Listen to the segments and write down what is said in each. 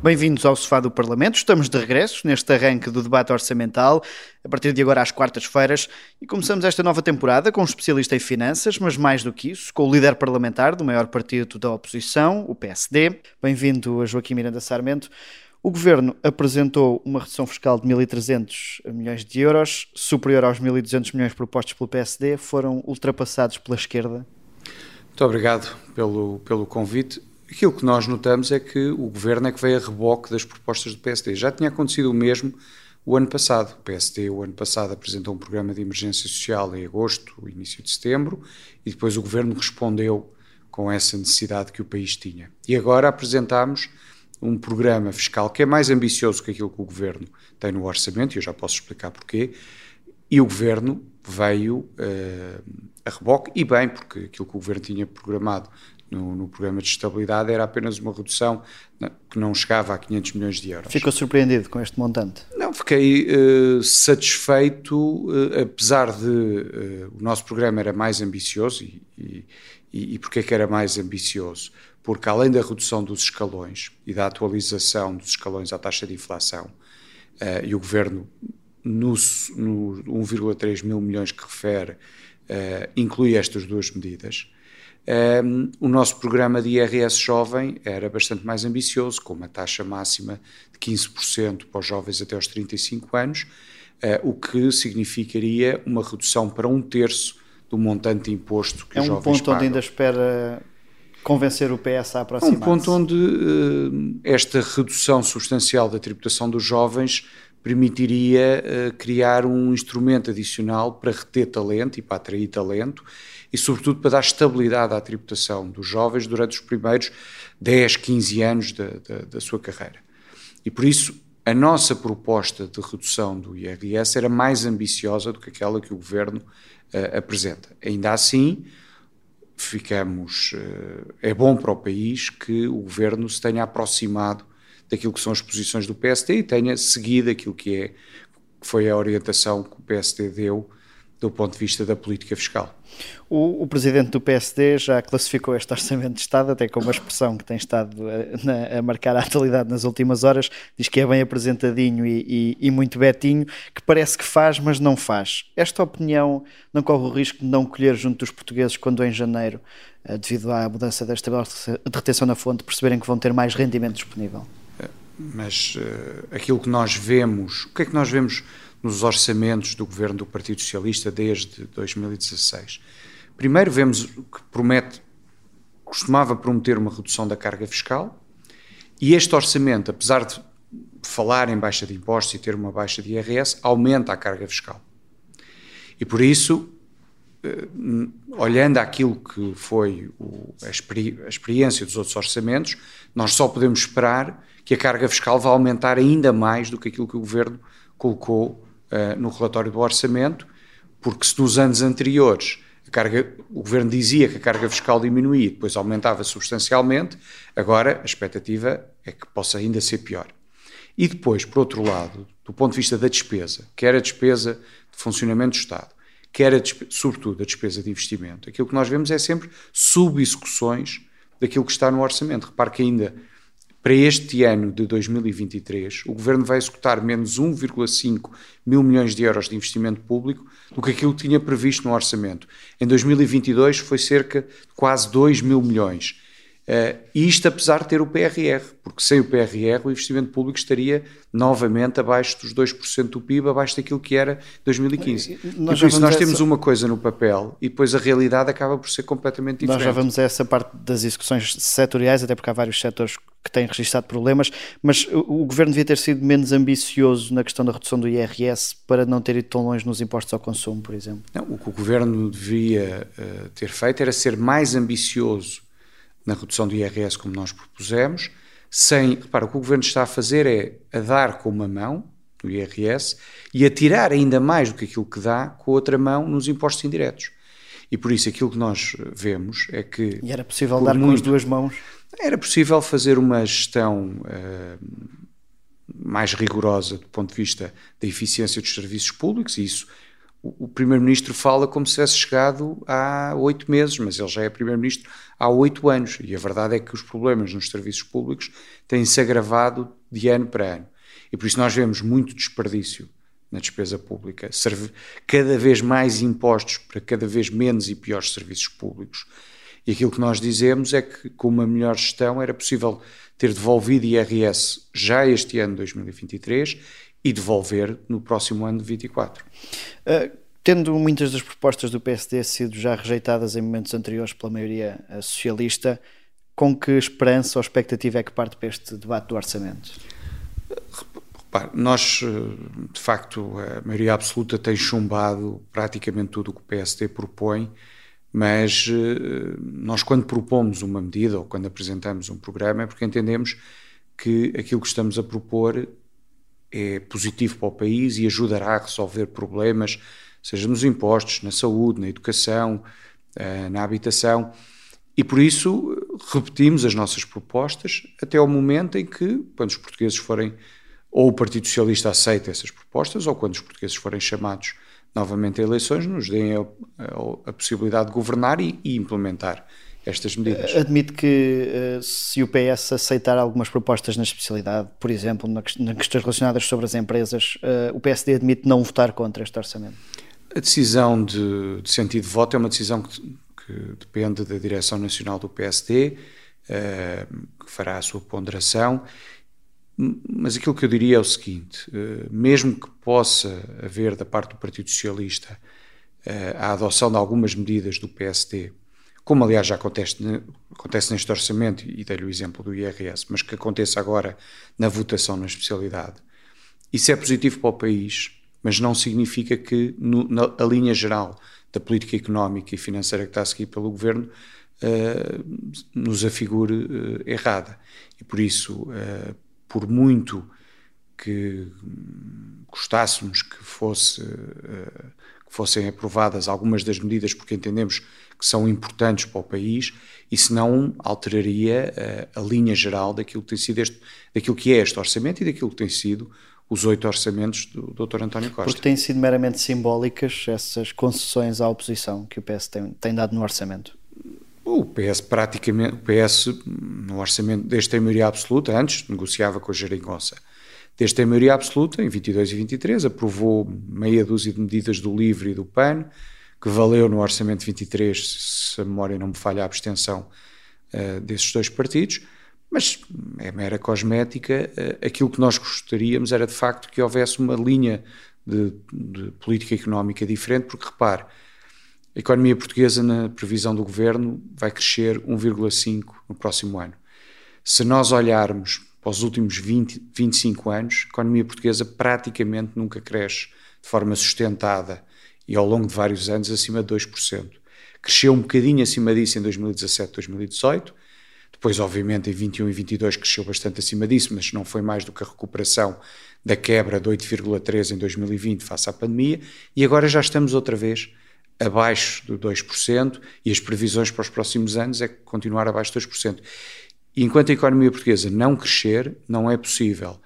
Bem-vindos ao Sofá do Parlamento. Estamos de regresso neste arranque do debate orçamental, a partir de agora às quartas-feiras, e começamos esta nova temporada com um especialista em finanças, mas mais do que isso, com o líder parlamentar do maior partido da oposição, o PSD. Bem-vindo a Joaquim Miranda Sarmento. O governo apresentou uma redução fiscal de 1.300 milhões de euros, superior aos 1.200 milhões propostos pelo PSD, foram ultrapassados pela esquerda. Muito obrigado pelo, pelo convite. Aquilo que nós notamos é que o governo é que veio a reboque das propostas do PSD. Já tinha acontecido o mesmo o ano passado. O PSD, o ano passado, apresentou um programa de emergência social em agosto, início de setembro, e depois o governo respondeu com essa necessidade que o país tinha. E agora apresentámos um programa fiscal que é mais ambicioso que aquilo que o governo tem no orçamento, e eu já posso explicar porquê, e o governo veio uh, a reboque, e bem, porque aquilo que o governo tinha programado no, no, programa de estabilidade era apenas uma redução que não chegava a 500 milhões de euros. Ficou surpreendido com este montante? Não, fiquei uh, satisfeito, uh, apesar de uh, o nosso programa era mais ambicioso. E, e, e, e porquê que era mais ambicioso? Porque além da redução dos escalões e da atualização dos escalões à taxa de inflação, e o Governo, no, no 1,3 mil milhões que refere, inclui estas duas medidas, um, o nosso programa de IRS jovem era bastante mais ambicioso, com uma taxa máxima de 15% para os jovens até aos 35 anos, uh, o que significaria uma redução para um terço do montante de imposto que é os jovens pagam. É um ponto pagam. onde ainda espera convencer o PS a aproximar-se. É um ponto onde uh, esta redução substancial da tributação dos jovens permitiria uh, criar um instrumento adicional para reter talento e para atrair talento e, sobretudo, para dar estabilidade à tributação dos jovens durante os primeiros 10, 15 anos da, da, da sua carreira. E por isso, a nossa proposta de redução do IRS era mais ambiciosa do que aquela que o governo uh, apresenta. Ainda assim, ficamos. Uh, é bom para o país que o governo se tenha aproximado daquilo que são as posições do PSD e tenha seguido aquilo que é que foi a orientação que o PSD deu do ponto de vista da política fiscal. O, o, presidente do PSD já classificou este orçamento de Estado, até com uma expressão que tem estado a, na, a marcar a atualidade nas últimas horas, diz que é bem apresentadinho e, e, e, muito betinho, que parece que faz, mas não faz. Esta opinião não corre o risco de não colher junto dos portugueses quando em janeiro, eh, devido à mudança desta de retenção na fonte, perceberem que vão ter mais rendimento disponível? Mas uh, aquilo que nós vemos, o que é que nós vemos nos orçamentos do governo do Partido Socialista desde 2016. Primeiro, vemos que promete, costumava prometer uma redução da carga fiscal, e este orçamento, apesar de falar em baixa de impostos e ter uma baixa de IRS, aumenta a carga fiscal. E por isso, eh, olhando aquilo que foi a, experiência dos outros orçamentos, nós só podemos esperar que a carga fiscal vá aumentar ainda mais do que aquilo que o governo colocou uh, no relatório do orçamento, porque se nos anos anteriores carga, o governo dizia que a carga fiscal diminuía e depois aumentava substancialmente, agora a expectativa é que possa ainda ser pior. E depois, por outro lado, do ponto de vista da despesa, quer a despesa de funcionamento do Estado, quer a despesa, sobretudo a despesa de investimento, aquilo que nós vemos é sempre subexecuções daquilo que está no orçamento. Repare que ainda para este ano de 2023, o Governo vai executar menos 1,5 mil milhões de euros de investimento público do que aquilo que tinha previsto no orçamento. Em 2022 foi cerca de quase 2 mil milhões. Uh, isto apesar de ter o PRR, porque sem o PRR o investimento público estaria novamente abaixo dos 2% do PIB, abaixo daquilo que era 2015. Nós e por isso nós temos essa... uma coisa no papel e depois a realidade acaba por ser completamente diferente. Nós já vamos a essa parte das execuções setoriais, até porque há vários setores que têm registrado problemas, mas o, o governo devia ter sido menos ambicioso na questão da redução do IRS para não ter ido tão longe nos impostos ao consumo, por exemplo. Não, o que o governo devia uh, ter feito era ser mais ambicioso na redução do IRS como nós propusemos, sem, repara, o que o Governo está a fazer é a dar com uma mão no IRS e a tirar ainda mais do que aquilo que dá com a outra mão nos impostos indiretos. E por isso aquilo que nós vemos é que... E era possível dar muito, com as duas mãos? Era possível fazer uma gestão uh, mais rigorosa do ponto de vista da eficiência dos serviços públicos e isso o, Primeiro-Ministro fala como se tivesse chegado há oito meses, mas ele já é Primeiro-Ministro há oito anos. E a verdade é que os problemas nos serviços públicos têm-se agravado de ano para ano. E por isso nós vemos muito desperdício na despesa pública, cada vez mais impostos para cada vez menos e piores serviços públicos. E aquilo que nós dizemos é que, com uma melhor gestão, era possível ter devolvido IRS já este ano 2023 e devolver no próximo ano de 24. Uh, tendo muitas das propostas do PSD sido já rejeitadas em momentos anteriores pela maioria eh, socialista, com que esperança ou expectativa é que parte para este debate do orçamento? Repare, nós, eh, de facto, a maioria absoluta tem chumbado praticamente tudo o que o PSD propõe, mas nós, quando propomos uma medida ou quando apresentamos um programa, é porque entendemos que aquilo que estamos a propor é positivo para o país e ajudará a resolver problemas, seja nos impostos, na saúde, na educação, eh, na habitação. E por isso repetimos as nossas propostas até ao momento em que, quando os portugueses forem, ou o Partido Socialista aceita essas propostas, ou quando os portugueses forem chamados novamente a eleições, nos deem a, a, a possibilidade de governar e, e implementar estas medidas. Admite que eh, se o PS aceitar algumas propostas na especialidade, por exemplo, na questões relacionadas sobre as empresas, eh, o PSD admite não votar contra este orçamento? A decisão de, de sentido de voto é uma decisão que, que, depende da direção nacional do PSD, eh, que fará a sua ponderação. Mas aquilo que eu diria é o seguinte: mesmo que possa haver da parte do Partido Socialista a adoção de algumas medidas do PSD como aliás já acontece, acontece neste orçamento, e dei-lhe o exemplo do IRS, mas que aconteça agora na votação na especialidade. Isso é positivo para o país, mas não significa que no, na a linha geral da política económica e financeira que está a seguir pelo governo uh, nos afigure uh, errada. E por isso, uh, por muito que gostássemos que, fosse, que fossem aprovadas algumas das medidas, porque entendemos que são importantes para o país, isso não alteraria a, eh, a linha geral daquilo que tem sido este, daquilo que é este orçamento e daquilo que tem sido os oito orçamentos do Dr. António Costa. Porque têm sido meramente simbólicas essas concessões à oposição que o PS tem, tem dado no orçamento. O PS praticamente, o PS no orçamento deste tem maioria absoluta, antes negociava com a Jeringonça. Deste tem maioria absoluta, em 22 e 23, aprovou meia dúzia de medidas do LIVRE e do PAN, que valeu no Orçamento 23, se a memória não me falha, a abstenção uh, desses dois partidos, mas é mera cosmética. Uh, aquilo que nós gostaríamos era de facto que houvesse uma linha de, de política económica diferente, porque repare, a economia portuguesa, na previsão do governo, vai crescer 1,5% no próximo ano. Se nós olharmos para os últimos 20, 25 anos, a economia portuguesa praticamente nunca cresce de forma sustentada e ao longo de vários anos acima de 2%. Cresceu um bocadinho acima disso em 2017, 2018. Depois, obviamente, em 21 e 22 cresceu bastante acima disso, mas não foi mais do que a recuperação da quebra de 8,3 em 2020 face à pandemia. E agora já estamos outra vez abaixo do 2% e as previsões para os próximos anos é continuar abaixo de 2%. E enquanto a economia portuguesa não crescer, não é possível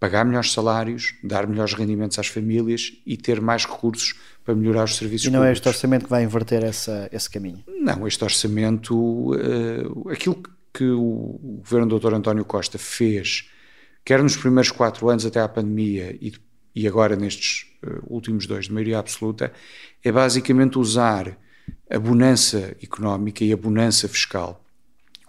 pagar melhores salários, dar melhores rendimentos às famílias e ter mais recursos para melhorar os serviços públicos. E não públicos. é este orçamento que vai inverter essa, esse caminho? Não, este orçamento, uh, aquilo que o governo do Dr. António Costa fez, quer nos primeiros quatro anos até à pandemia e, e agora nestes uh, últimos dois de maioria absoluta, é basicamente usar a bonança económica e a bonança fiscal,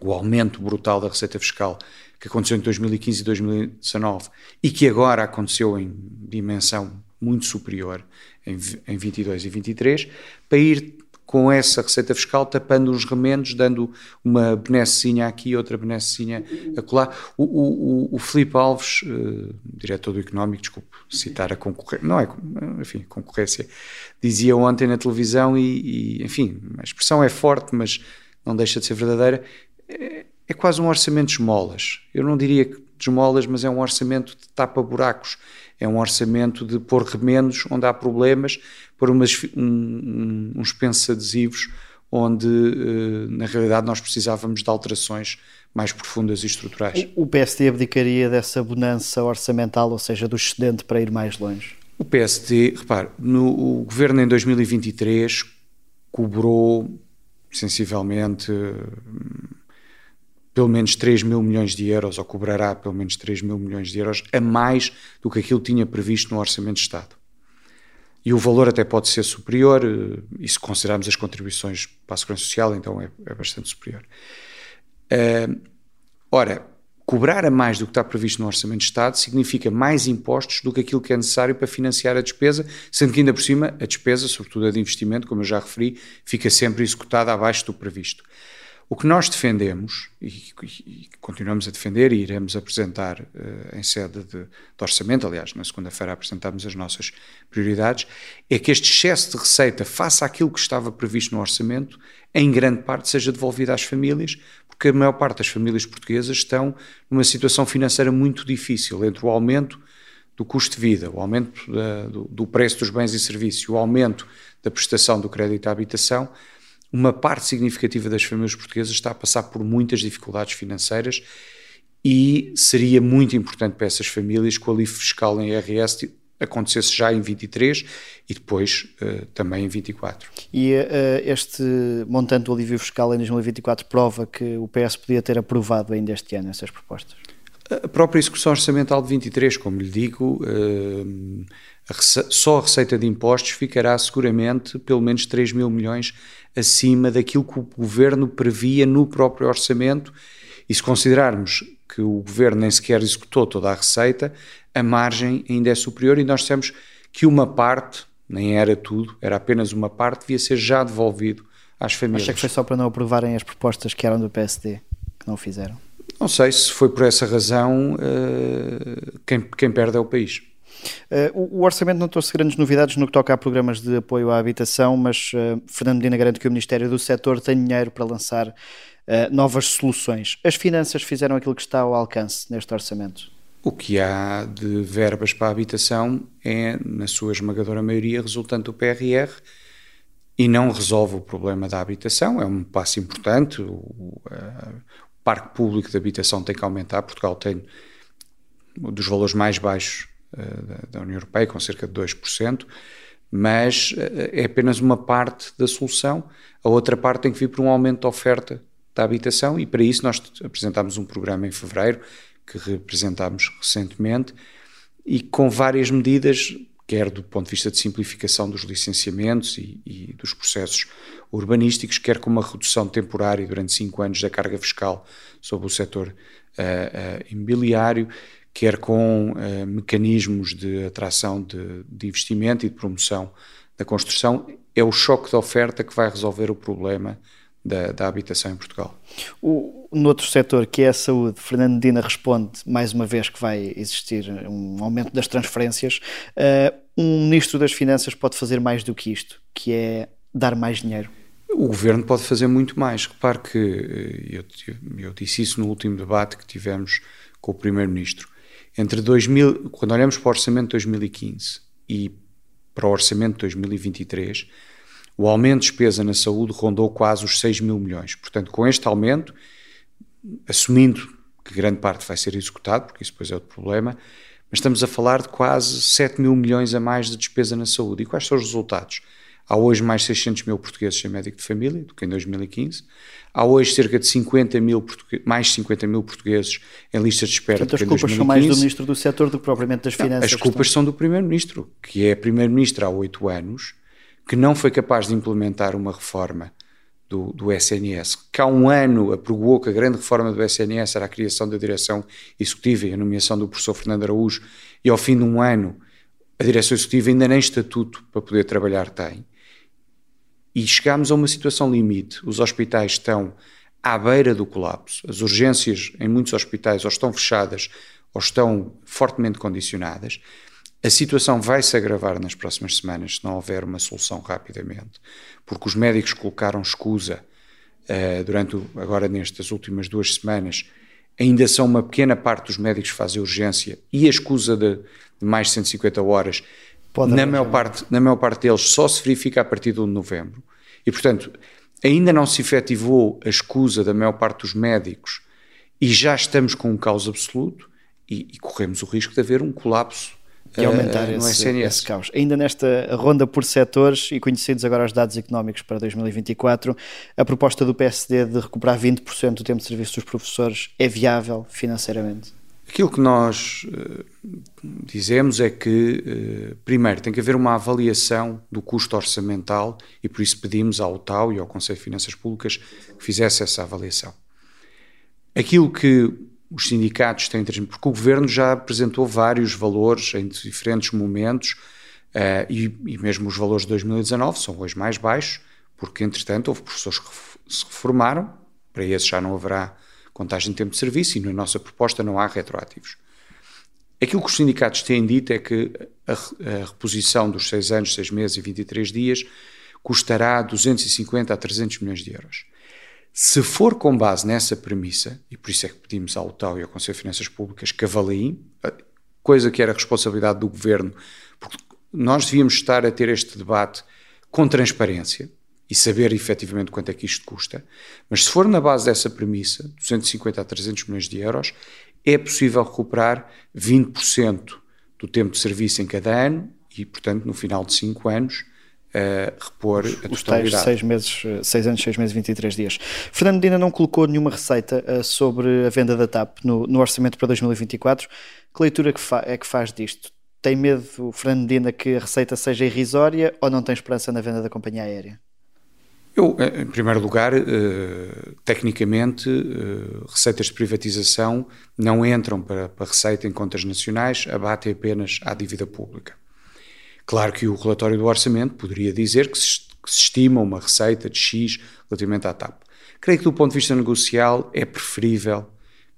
o aumento brutal da receita fiscal que aconteceu em 2015 e 2019 e que agora aconteceu em dimensão muito superior em, em 22 e 23, para ir com essa receita fiscal tapando os remendos, dando uma benessezinha aqui, outra benessezinha acolá. O, o, o Filipe Alves, uh, diretor do Económico, desculpe citar a concorrência, não é, enfim, concorrência, dizia ontem na televisão e, e, enfim, a expressão é forte, mas não deixa de ser verdadeira, é, é quase um orçamento de esmolas. Eu não diria que de esmolas, mas é um orçamento de tapa-buracos. É um orçamento de pôr remendos onde há problemas, pôr umas, um, uns pensos adesivos onde, eh, na realidade, nós precisávamos de alterações mais profundas e estruturais. O PSD abdicaria dessa bonança orçamental, ou seja, do excedente para ir mais longe? O PSD, repare, no, o governo em 2023 cobrou sensivelmente pelo menos 3 mil milhões de euros, ou cobrará pelo menos 3 mil milhões de euros, a mais do que aquilo tinha previsto no Orçamento de Estado. E o valor até pode ser superior, eh, e se considerarmos as contribuições para a Segurança Social, então é, é bastante superior. Uh, ora, cobrar a mais do que está previsto no Orçamento de Estado significa mais impostos do que aquilo que é necessário para financiar a despesa, sendo que ainda por cima a despesa, sobretudo a de investimento, como eu já referi, fica sempre executada abaixo do previsto. O que nós defendemos, e, e continuamos a defender e iremos apresentar uh, em sede de, de, orçamento, aliás, na segunda-feira apresentámos as nossas prioridades, é que este excesso de receita, face àquilo que estava previsto no orçamento, em grande parte seja devolvido às famílias, porque a maior parte das famílias portuguesas estão numa situação financeira muito difícil, entre o aumento do custo de vida, o aumento da, do, do preço dos bens e serviços, o aumento da prestação do crédito à habitação, uma parte significativa das famílias portuguesas está a passar por muitas dificuldades financeiras e seria muito importante para essas famílias que o alívio fiscal em IRS acontecesse já em 23 e depois uh, também em 24. E uh, este montante do alívio fiscal em 2024 prova que o PS podia ter aprovado ainda este ano essas propostas? A própria execução orçamental de 23, como lhe digo, uh, a só a receita de impostos ficará seguramente pelo menos 3 mil milhões acima daquilo que o governo previa no próprio orçamento. E se considerarmos que o governo nem sequer executou toda a receita, a margem ainda é superior e nós dissemos que uma parte, nem era tudo, era apenas uma parte, devia ser já devolvido às famílias. Acha que foi só para não aprovarem as propostas que eram do PSD, que não o fizeram? Não sei se foi por essa razão, uh, quem, quem perde é o país. Uh, o, orçamento não trouxe grandes novidades no que toca a programas de apoio à habitação, mas uh, Fernando Medina garante que o Ministério do Setor tem dinheiro para lançar uh, novas soluções. As finanças fizeram aquilo que está ao alcance neste orçamento? O que há de verbas para a habitação é, na sua esmagadora maioria, resultante do PRR e não resolve o problema da habitação. É um passo importante. O, o parque público de habitação tem que aumentar. Portugal tem dos valores mais baixos eh, da União Europeia, com cerca de 2%, mas eh, é apenas uma parte da solução. A outra parte tem que vir por um aumento da oferta da habitação e para isso nós apresentámos um programa em fevereiro que representámos recentemente e com várias medidas, quer do ponto de vista de simplificação dos licenciamentos e, e dos processos urbanísticos, quer com uma redução temporária durante cinco anos da carga fiscal sobre o setor uh, uh, imobiliário, quer com uh, mecanismos de atração de, de, investimento e de promoção da construção, é o choque de oferta que vai resolver o problema da, da habitação em Portugal. O, no outro setor, que é a saúde, Fernando Dina responde mais uma vez que vai existir um aumento das transferências. Uh, um ministro das Finanças pode fazer mais do que isto, que é dar mais dinheiro. O governo pode fazer muito mais. Repare que eh, eu, eu disse isso no último debate que tivemos com o Primeiro-Ministro entre 2000, quando olhamos para o orçamento de 2015 e para o orçamento de 2023, o aumento de despesa na saúde rondou quase os 6 mil milhões. Portanto, com este aumento, assumindo que grande parte vai ser executado, porque isso depois é outro problema, mas estamos a falar de quase 7 mil milhões a mais de despesa na saúde. E quais são os resultados? Há hoje mais 600 mil portugueses sem médico de família do que em 2015. Há hoje cerca de 50 mil, mais 50 mil portugueses em listas de espera. Portanto, as culpas são mais do Ministro do Setor do que propriamente das não, Finanças. As culpas são do Primeiro-Ministro, que é Primeiro-Ministro há oito anos, que não foi capaz de implementar uma reforma do, do, SNS, que há um ano aprovou que a grande reforma do SNS era a criação da direção executiva e a nomeação do professor Fernando Araújo, e ao fim de um ano a direção executiva ainda nem estatuto para poder trabalhar tem. E chegámos a uma situação limite. Os hospitais estão à beira do colapso. As urgências em muitos hospitais ou estão fechadas ou estão fortemente condicionadas. A situação vai se agravar nas próximas semanas se não houver uma solução rapidamente, porque os médicos colocaram escusa uh, durante o, agora nestas últimas duas semanas. Ainda são uma pequena parte dos médicos que fazem urgência e a escusa de, de mais de 150 horas Pode na, maior parte, na maior parte deles só se verifica a partir de 1 de novembro. E, portanto, ainda não se efetivou a escusa da maior parte dos médicos e já estamos com um caos absoluto e, e corremos o risco de haver um colapso e aumentar uh, esse, esse, caos. Ainda nesta ronda por setores e conhecidos agora os dados económicos para 2024, a proposta do PSD de recuperar 20% do tempo de serviço dos professores é viável financeiramente? Aquilo que nós uh, dizemos é que, uh, primeiro, tem que haver uma avaliação do custo orçamental e por isso pedimos ao TAU e ao Conselho de Finanças Públicas que fizesse essa avaliação. Aquilo que os sindicatos têm, porque o governo já apresentou vários valores em diferentes momentos uh, e, e, mesmo os valores de 2019 são hoje mais baixos, porque entretanto houve professores que se reformaram, para esses já não haverá contagem de tempo de serviço e na nossa proposta não há retroativos. Aquilo que os sindicatos têm dito é que a, a reposição dos 6 anos, 6 meses e 23 dias custará 250 a 300 milhões de euros. Se for com base nessa premissa, e por isso é que pedimos ao UTAU e ao Conselho de Finanças Públicas que avaliem, coisa que era responsabilidade do Governo, porque nós devíamos estar a ter este debate com transparência e saber efetivamente quanto é que isto custa, mas se for na base dessa premissa, 250 a 300 milhões de euros, é possível recuperar 20% do tempo de serviço em cada ano e, portanto, no final de 5 anos, uh, repor os, a totalidade. Os seis meses, seis anos, seis meses, 23 dias. Fernando Medina não colocou nenhuma receita uh, sobre a venda da TAP no, no, orçamento para 2024. Que leitura que é que faz disto? Tem medo, Fernando Medina, que a receita seja irrisória ou não tem esperança na venda da companhia aérea? Eu, eh, em primeiro lugar, tecnicamente, receitas de privatização não entram para, para receita em contas nacionais, abatem apenas à dívida pública. Claro que o relatório do orçamento poderia dizer que se, que se estima uma receita de X relativamente à TAP. Creio que, do ponto de vista negocial, é preferível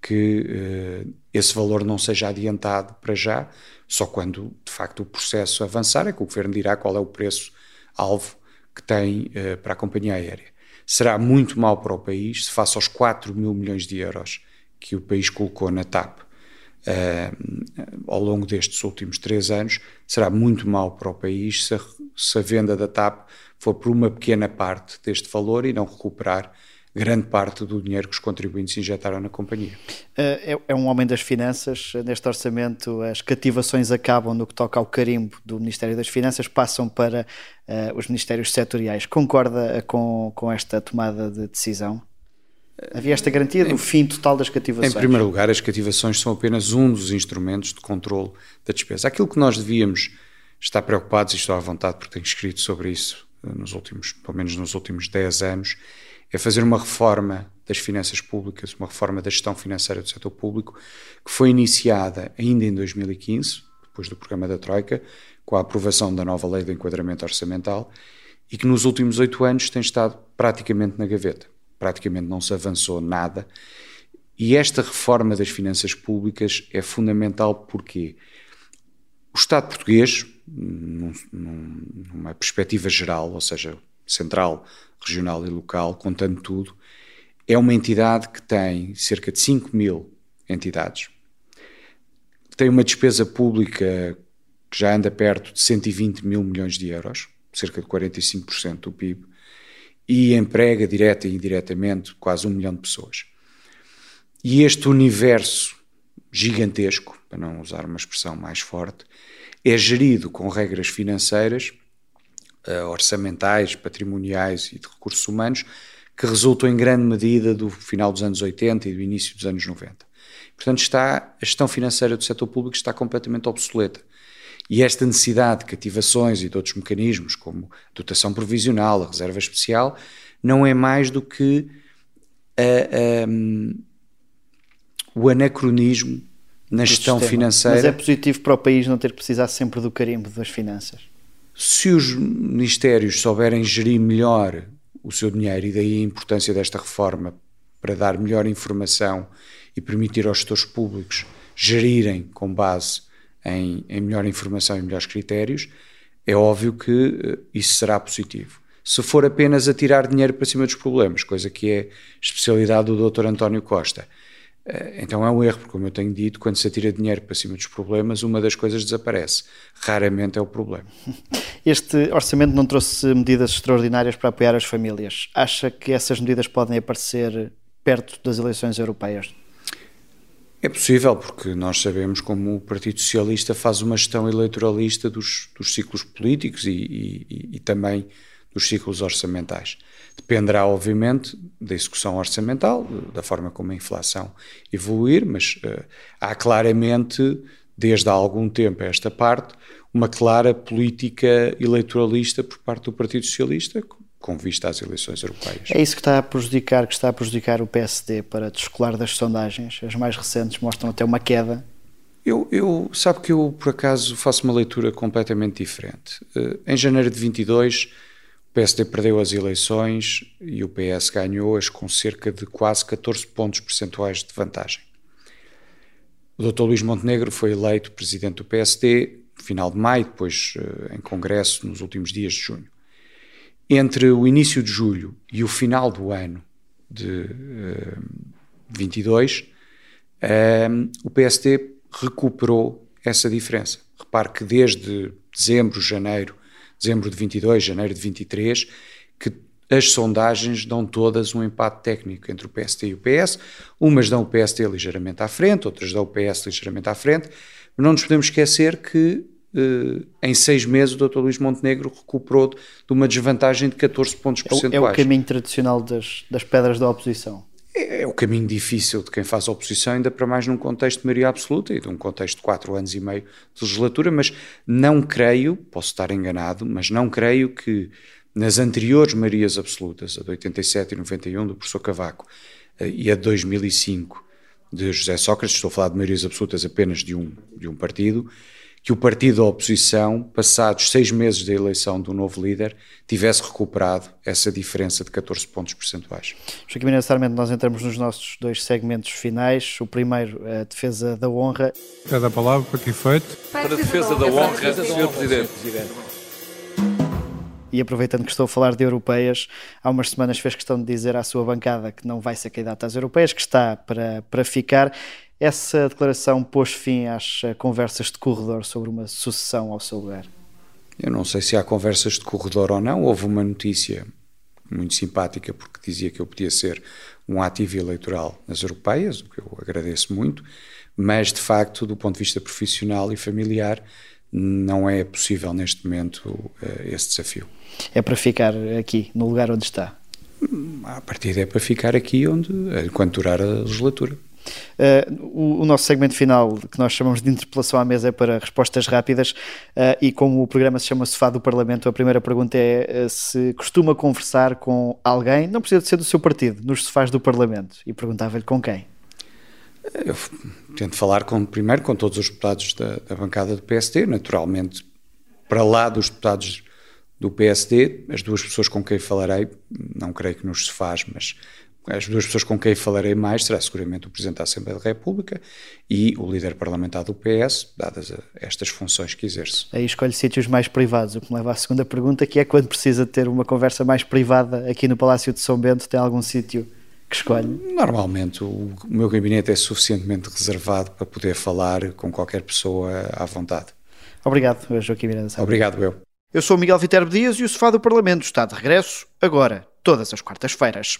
que esse valor não seja adiantado para já, só quando, de facto, o processo avançar é que o Governo dirá qual é o preço-alvo que tem uh, para a companhia aérea. Será muito mal para o país se, face aos 4 mil milhões de euros que o país colocou na TAP, uh, ao longo destes últimos três anos, será muito mal para o país se a, se a venda da TAP for por uma pequena parte deste valor e não recuperar grande parte do dinheiro que os contribuintes injetaram na companhia. Eh, é, é, um homem das finanças. Neste orçamento, as cativações acabam no que toca ao carimbo do Ministério das Finanças, passam para uh, os ministérios setoriais. Concorda com, com esta tomada de decisão? Havia esta garantia do em, fim total das cativações? Em primeiro lugar, as cativações são apenas um dos instrumentos de controle da despesa. Aquilo que nós devíamos estar preocupados, e estou à vontade porque tenho escrito sobre isso nos últimos, pelo menos nos últimos 10 anos, é fazer uma reforma das finanças públicas, uma reforma da gestão financeira do setor público, que foi iniciada ainda em 2015, depois do programa da Troika, com a aprovação da nova lei de enquadramento orçamental, e que nos últimos oito anos tem estado praticamente na gaveta praticamente não se avançou nada. E esta reforma das finanças públicas é fundamental porque o Estado português, num, numa perspectiva geral, ou seja, central, regional e local, contando tudo, é uma entidade que tem cerca de 5 mil entidades, tem uma despesa pública que já anda perto de 120 mil milhões de euros, cerca de 45% do PIB, e emprega direta e indiretamente quase um milhão de pessoas. E este universo gigantesco, para não usar uma expressão mais forte, é gerido com regras financeiras, orçamentais, patrimoniais e de recursos humanos que resultam em grande medida do final dos anos 80 e do início dos anos 90. Portanto, está, a gestão financeira do setor público está completamente obsoleta. E esta necessidade de cativações e de outros mecanismos, como dotação provisional, a reserva especial, não é mais do que a, a, o anacronismo na gestão financeira. Mas é positivo para o país não ter que precisar sempre do carimbo das finanças? Se os ministérios souberem gerir melhor o seu dinheiro, e daí a importância desta reforma para dar melhor informação e permitir aos gestores públicos gerirem com base em, em melhor informação e melhores critérios, é óbvio que uh, isso será positivo. Se for apenas a tirar dinheiro para cima dos problemas, coisa que é especialidade do Dr. António Costa, então é um erro, porque, como eu tenho dito, quando se atira dinheiro para cima dos problemas, uma das coisas desaparece. Raramente é o problema. Este orçamento não trouxe medidas extraordinárias para apoiar as famílias. Acha que essas medidas podem aparecer perto das eleições europeias? É possível, porque nós sabemos como o Partido Socialista faz uma gestão eleitoralista dos, dos ciclos políticos e, e, e, também dos ciclos orçamentais. Dependerá, obviamente, da execução orçamental, da forma como a inflação evoluir, mas uh, há claramente, desde há algum tempo a esta parte, uma clara política eleitoralista por parte do Partido Socialista, com vista às eleições europeias. É isso que está a prejudicar, que está a prejudicar o PSD para descolar das sondagens. As mais recentes mostram até uma queda. Eu, eu sabe que eu por acaso faço uma leitura completamente diferente. Uh, em janeiro de 22, o PSD perdeu as eleições e o PS ganhou-as com cerca de quase 14 pontos percentuais de vantagem. O Dr. Luís Montenegro foi eleito presidente do PSD no final de maio, depois uh, em congresso nos últimos dias de junho entre o início de julho e o final do ano de uh, 22, uh, o PST recuperou essa diferença. Repare que desde dezembro, janeiro, dezembro de 22, janeiro de 23, que as sondagens dão todas um empate técnico entre o PST e o PS. Umas dão o PST ligeiramente à frente, outras dão o PS ligeiramente à frente. Mas não nos podemos esquecer que Uh, em seis meses o Dr. Luís Montenegro recuperou de, uma desvantagem de 14 pontos percentuais. É o, é o caminho tradicional das, das pedras da oposição. É, é, o caminho difícil de quem faz oposição, ainda para mais num contexto de maioria absoluta e de um contexto de quatro anos e meio de legislatura, mas não creio, posso estar enganado, mas não creio que nas anteriores maiorias absolutas, a de 87 e 91 do professor Cavaco uh, e a de 2005 de José Sócrates, estou a falar de maiorias absolutas apenas de um, de um partido, que o partido da oposição, passados seis meses da eleição do novo líder, tivesse recuperado essa diferença de 14 pontos percentuais. Joaquim Mineiro Sarmento, nós entramos nos nossos dois segmentos finais. O primeiro, a defesa da honra. Cada palavra para que efeito? Para a defesa da honra, Sr. Presidente. E aproveitando que estou a falar de europeias, há umas semanas fez questão de dizer à sua bancada que não vai ser candidata às europeias, que está para, para ficar. Essa declaração pôs fim às eh, conversas de corredor sobre uma sucessão ao seu lugar? Eu não sei se há conversas de corredor ou não. Houve uma notícia muito simpática porque dizia que eu podia ser um ativo eleitoral nas europeias, o que eu agradeço muito, mas de facto, do ponto de vista profissional e familiar, não é possível neste momento eh, esse desafio. É para ficar aqui, no lugar onde está? A partir é para ficar aqui onde, enquanto durar a legislatura. Uh, o, o, nosso segmento final, que nós chamamos de interpelação à mesa, é para respostas rápidas. Uh, e como o programa se chama Sofá do Parlamento, a primeira pergunta é uh, se costuma conversar com alguém, não precisa de ser do seu partido, nos sofás do Parlamento. E perguntava-lhe com quem. Eu tento falar com, primeiro com todos os deputados da, da bancada do PSD, naturalmente, para lá dos deputados do PSD, as duas pessoas com quem falarei, não creio que nos sofás, mas as duas pessoas com quem falarei mais será seguramente o Presidente da Assembleia da República e o líder parlamentar do PS, dadas estas funções que exerce. Aí escolhe sítios mais privados, o que me leva à segunda pergunta, que é quando precisa ter uma conversa mais privada aqui no Palácio de São Bento, tem algum sítio que escolhe? Normalmente o meu gabinete é suficientemente reservado para poder falar com qualquer pessoa à vontade. Obrigado, Joaquim Miranda. Obrigado, eu. Eu sou Miguel Viterbo Dias e o Sofá do Parlamento está de regresso agora, todas as quartas-feiras.